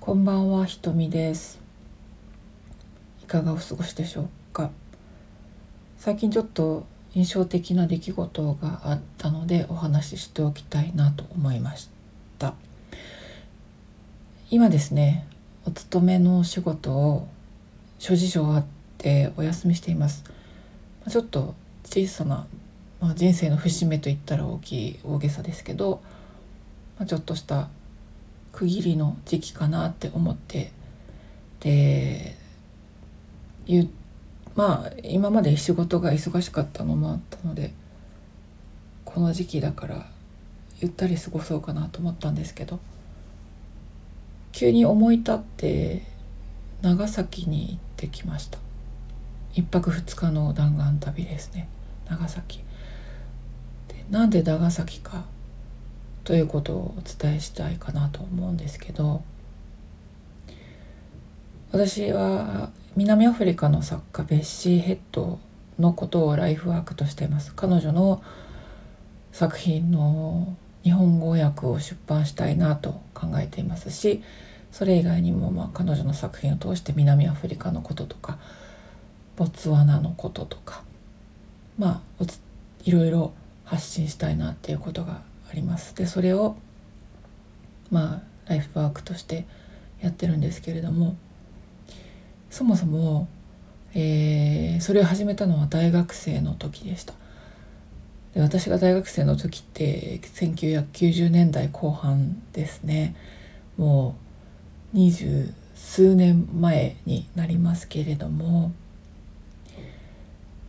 こんばんは、ひとみです。いかがお過ごしでしょうか。最近ちょっと印象的な出来事があったのでお話ししておきたいなと思いました。今ですね、お勤めのお仕事を諸事情あってお休みしています。ちょっと小さな、まあ、人生の節目と言ったら大きい大げさですけど、まあ、ちょっとした区切りの時期かなって思って。でまあ今まで仕事が忙しかったのもあったのでこの時期だからゆったり過ごそうかなと思ったんですけど急に思い立って長崎に行ってきました。一泊二日の弾丸旅ですね。長崎。でなんで長崎かということをお伝えしたいかなと思うんですけど私は南アフリカの作家ベッシー・ヘッドのことをライフワークとしています。彼女の作品の日本語訳を出版したいなと考えていますしそれ以外にもまあ彼女の作品を通して南アフリカのこととかボツワナのこととかまあいろいろ発信したいなっていうことがあります。でそれをまあライフワークとしてやってるんですけれどもそもそも、えー、それを始めたのは大学生の時でした。で私が大学生の時って1990年代後半ですね。もう二十数年前になりますけれども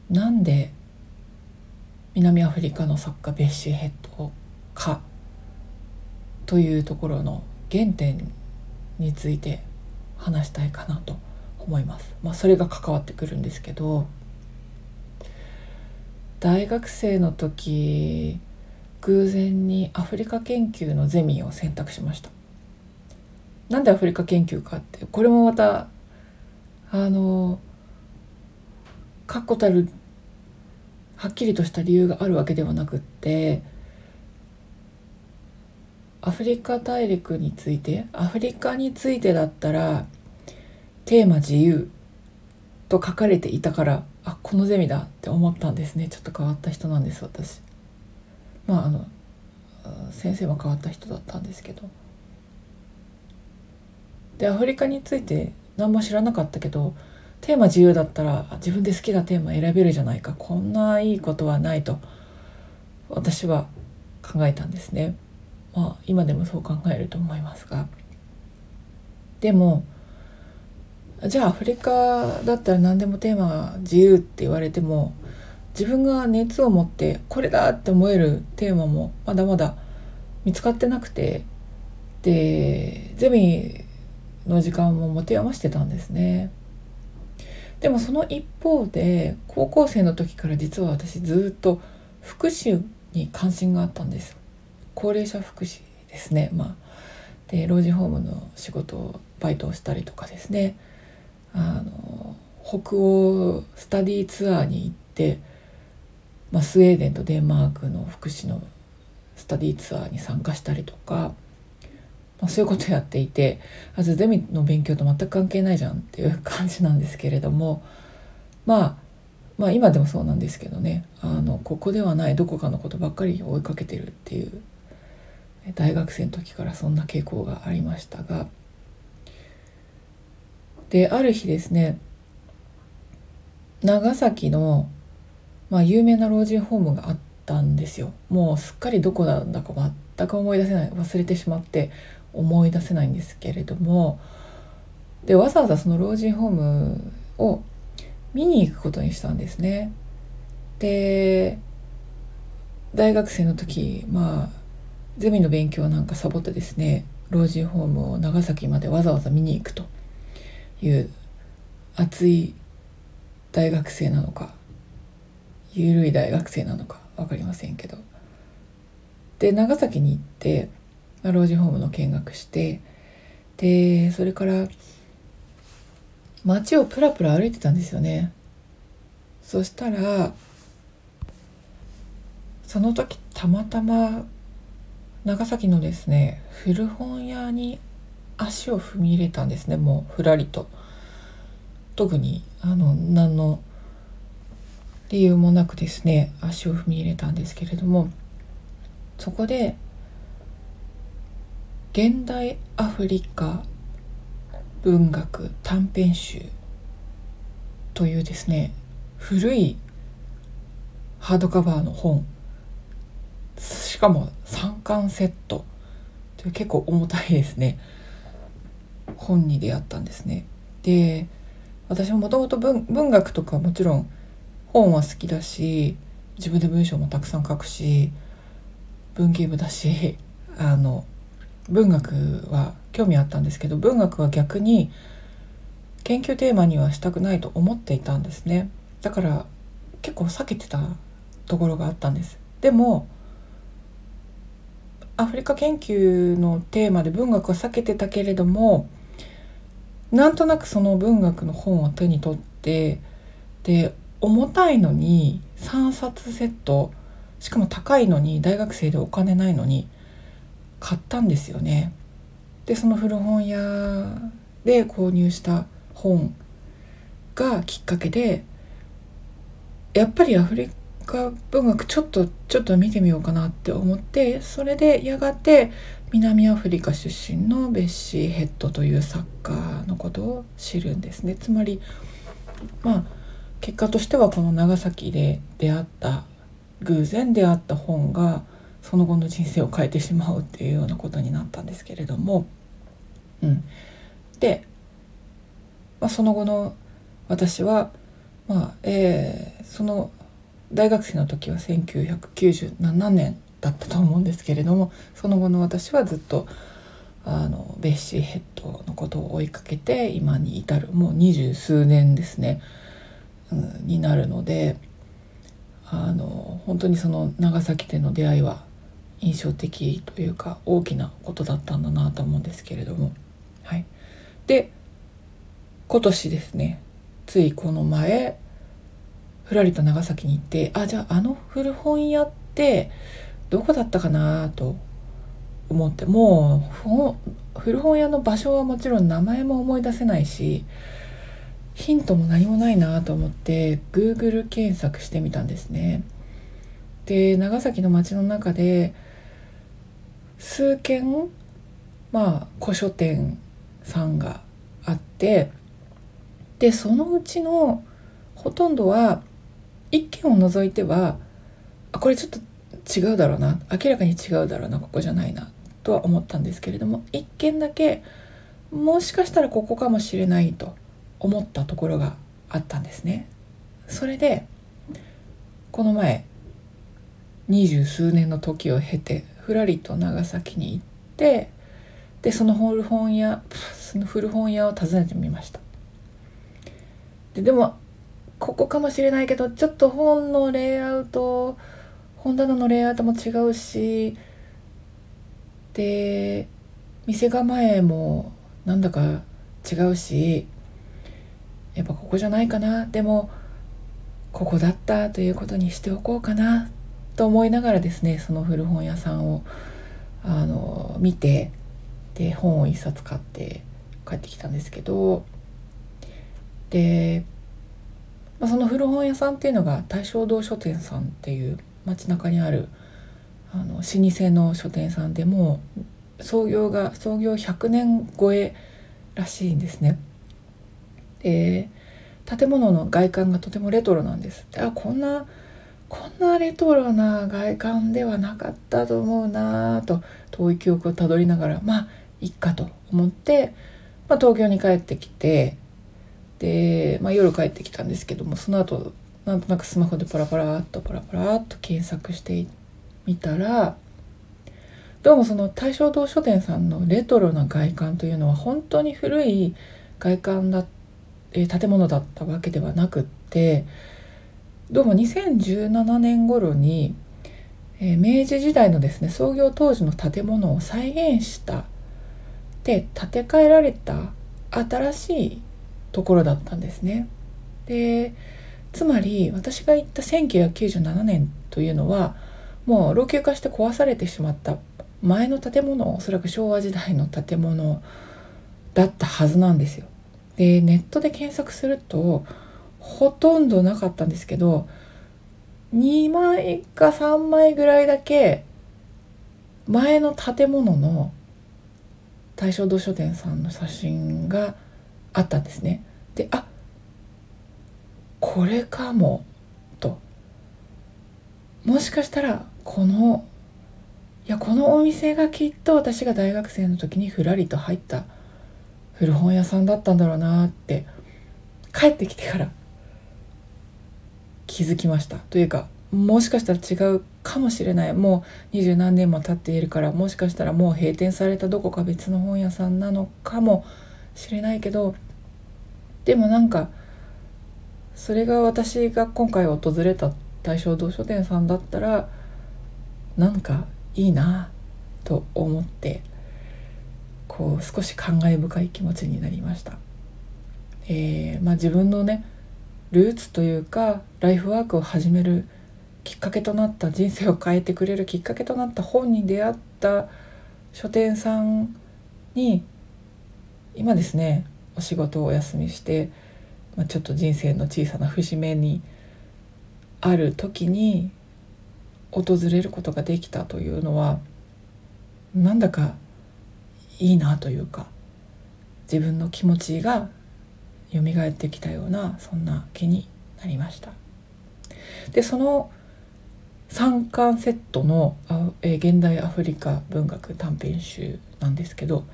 なんで南アフリカの作家ベッシー・ヘッドかというところの原点について話したいかなと思います。まあ、それが関わってくるんですけど大学生の時偶然にアフリカ研究のゼミを選択しました。なんでアフリカ研究かってこれもまたあの確固たるはっきりとした理由があるわけではなくってアフリカ大陸についてアフリカについてだったらテーマ自由と書かれていたからあこのゼミだって思ったんですね。ちょっと変わった人なんです私。まああの先生も変わった人だったんですけど。でアフリカについて何も知らなかったけどテーマ自由だったら自分で好きなテーマ選べるじゃないか。こんないいことはないと私は考えたんですね。まあ今でもそう考えると思いますがでもじゃあアフリカだったら何でもテーマが自由って言われても自分が熱を持ってこれだって思えるテーマもまだまだ見つかってなくてでゼミの時間も持て余してたんですね。でもその一方で高校生の時から実は私ずっと福祉に関心があったんです高齢者福祉ですね。まあで老人ホームの仕事をバイトをしたりとかですね。あの北欧スタディツアーに行って、まあ、スウェーデンとデンマークの福祉のスタディツアーに参加したりとか、まあ、そういうことやっていてあゼミの勉強と全く関係ないじゃんっていう感じなんですけれども、まあ、まあ今でもそうなんですけどね。あのここではないどこかのことばっかり追いかけてるっていう大学生の時からそんな傾向がありましたが。である日ですね長崎の、まあ、有名な老人ホームがあったんですよ。もうすっかりどこなんだか全く思い出せない忘れてしまって思い出せないんですけれども。でわざわざその老人ホームを見に行くことにしたんですね。で大学生の時まあゼミの勉強なんかサボってですね老人ホームを長崎までわざわざ見に行くという熱い大学生なのか緩い大学生なのか分かりませんけど。で長崎に行って老人ホームの見学してでそれから街をプラプラ歩いてたんですよね。そしたらその時たまたま長崎のですね古本屋に足を踏み入れたんですねもうふらりと。特にあの何の理由もなくですね足を踏み入れたんですけれどもそこで現代アフリカ文学短編集というですね古いハードカバーの本。しかも3巻セット。という結構重たいですね。本に出会ったんですね。で私ももともと文学とかもちろん本は好きだし自分で文章もたくさん書くし文芸部だしあの文学は興味あったんですけど文学は逆に研究テーマにはしたくないと思っていたんですね。だから結構避けてたところがあったんです。でもアフリカ研究のテーマで文学は避けてたけれどもなんとなくその文学の本を手に取ってで重たいのに3冊セットしかも高いのに大学生でお金ないのに買ったんですよね。でその古本屋で購入した本がきっかけでやっぱりアフリカ文学ちょっとちょっと見てみようかなって思ってそれでやがて南アフリカ出身のベッシー・ヘッドという作家のことを知るんですね。つまりまあ結果としてはこの長崎で出会った偶然出会った本がその後の人生を変えてしまうっていうようなことになったんですけれども、うん、で、まあ、その後の私は、まあえー、その大学生の時は1997年だったと思うんですけれどもその後の私はずっとあのベッシーヘッドのことを追いかけて今に至るもう二十数年ですね、うん、になるのであの本当にその長崎での出会いは印象的というか大きなことだったんだなと思うんですけれどもはい。で今年ですねついこの前ふらりと長崎に行ってあじゃああの古本屋ってどこだったかなと思ってもう古本屋の場所はもちろん名前も思い出せないしヒントも何もないなと思って Google 検索してみたんですね。で長崎の街の中で数軒まあ古書店さんがあってでそのうちのほとんどは一軒を除いてはあこれちょっと違うだろうな。明らかに違うだろうな。ここじゃないな。とは思ったんですけれども一軒だけもしかしたらここかもしれないと思ったところがあったんですね。それでこの前二十数年の時を経てふらりと長崎に行ってでその古本屋その古本屋を訪ねてみました。ででもここかもしれないけどちょっと本のレイアウト本棚のレイアウトも違うしで店構えもなんだか違うしやっぱここじゃないかな。でもここだったということにしておこうかなと思いながらですねその古本屋さんをあの見てで本を一冊買って帰ってきたんですけどで、まあ、その古本屋さんっていうのが大正堂書店さんっていう街中にあるあの老舗の書店さんでも創業が創業100年超えらしいんですね。で建物の外観がとてもレトロなんです。であこんなこんなレトロな外観ではなかったと思うなと遠い記憶をたどりながらまあいっかと思って、まあ、東京に帰ってきてで、まあ、夜帰ってきたんですけどもその後なんとなくスマホでパラパラっとパラパラっと検索してみたらどうもその大正堂書店さんのレトロな外観というのは本当に古い外観だ、え建物だったわけではなくってどうも2017年頃に、えー、明治時代のですね創業当時の建物を再現したで建て替えられた新しいところだったんですね。でつまり私が行った1997年というのはもう老朽化して壊されてしまった前の建物おそらく昭和時代の建物だったはずなんですよ。でネットで検索するとほとんどなかったんですけど2枚か3枚ぐらいだけ前の建物の大正堂書店さんの写真があったんですね。であこれかもと。もしかしたらこのいやこのお店がきっと私が大学生の時にふらりと入った古本屋さんだったんだろうなって帰ってきてから気づきました。というかもしかしたら違うかもしれない。もう二十何年も経っているからもしかしたらもう閉店されたどこか別の本屋さんなのかもしれないけどでもなんかそれが私が今回訪れた大正堂書店さんだったらなんかいいなと思ってこう少し感慨深い気持ちになりました。えー、まあ、自分のねルーツというかライフワークを始めるきっかけとなった人生を変えてくれるきっかけとなった本に出会った書店さんに今ですねお仕事をお休みして、まあ、ちょっと人生の小さな節目にある時に訪れることができたというのはなんだかいいなというか自分の気持ちが蘇ってきたようなそんな気になりました。でその3巻セットの、現代アフリカ文学短編集なんですけど、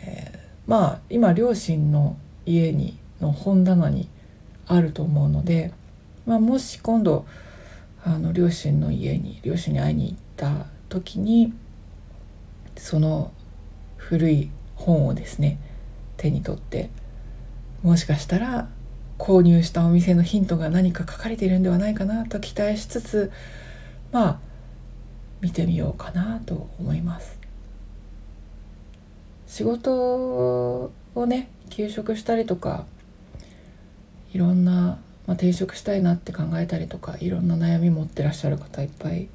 えー、まあ今両親の家にの本棚にあると思うので、まあ、もし今度あの両親の家に両親に会いに行った時にその古い本をですね手に取ってもしかしたら購入したお店のヒントが何か書かれているんではないかなと期待しつつまあ見てみようかなと思います。仕事をね休職したりとかいろんな、まあ、転職したいなって考えたりとかいろんな悩み持ってらっしゃる方いっぱい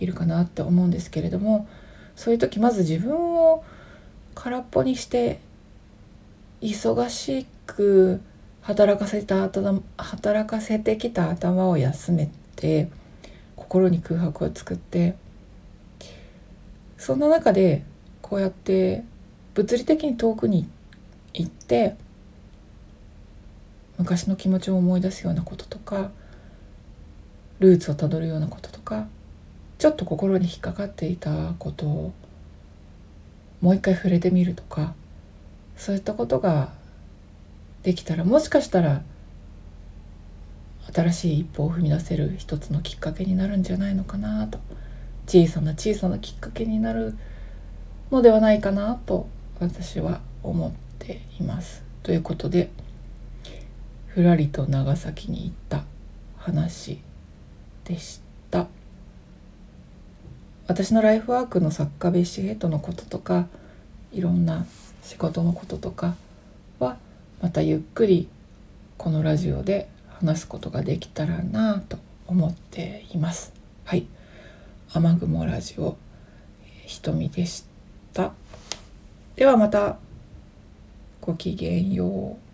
いるかなって思うんですけれどもそういう時まず自分を空っぽにして忙しく働かせた働かせてきた頭を休めて心に空白を作ってそんな中でこうやって物理的に遠くに行って昔の気持ちを思い出すようなこととかルーツをたどるようなこととかちょっと心に引っかかっていたことをもう一回触れてみるとかそういったことができたらもしかしたら新しい一歩を踏み出せる一つのきっかけになるんじゃないのかなと小さな小さなきっかけになるのではないかなと私は思っています。ということでふらりと長崎に行った話でした。私のライフワークの作家別紙ヘッドのこととかいろんな仕事のこととかはまたゆっくりこのラジオで話すことができたらなと思っています。はい、雨雲ラジオひとみでした。ではまたごきげんよう。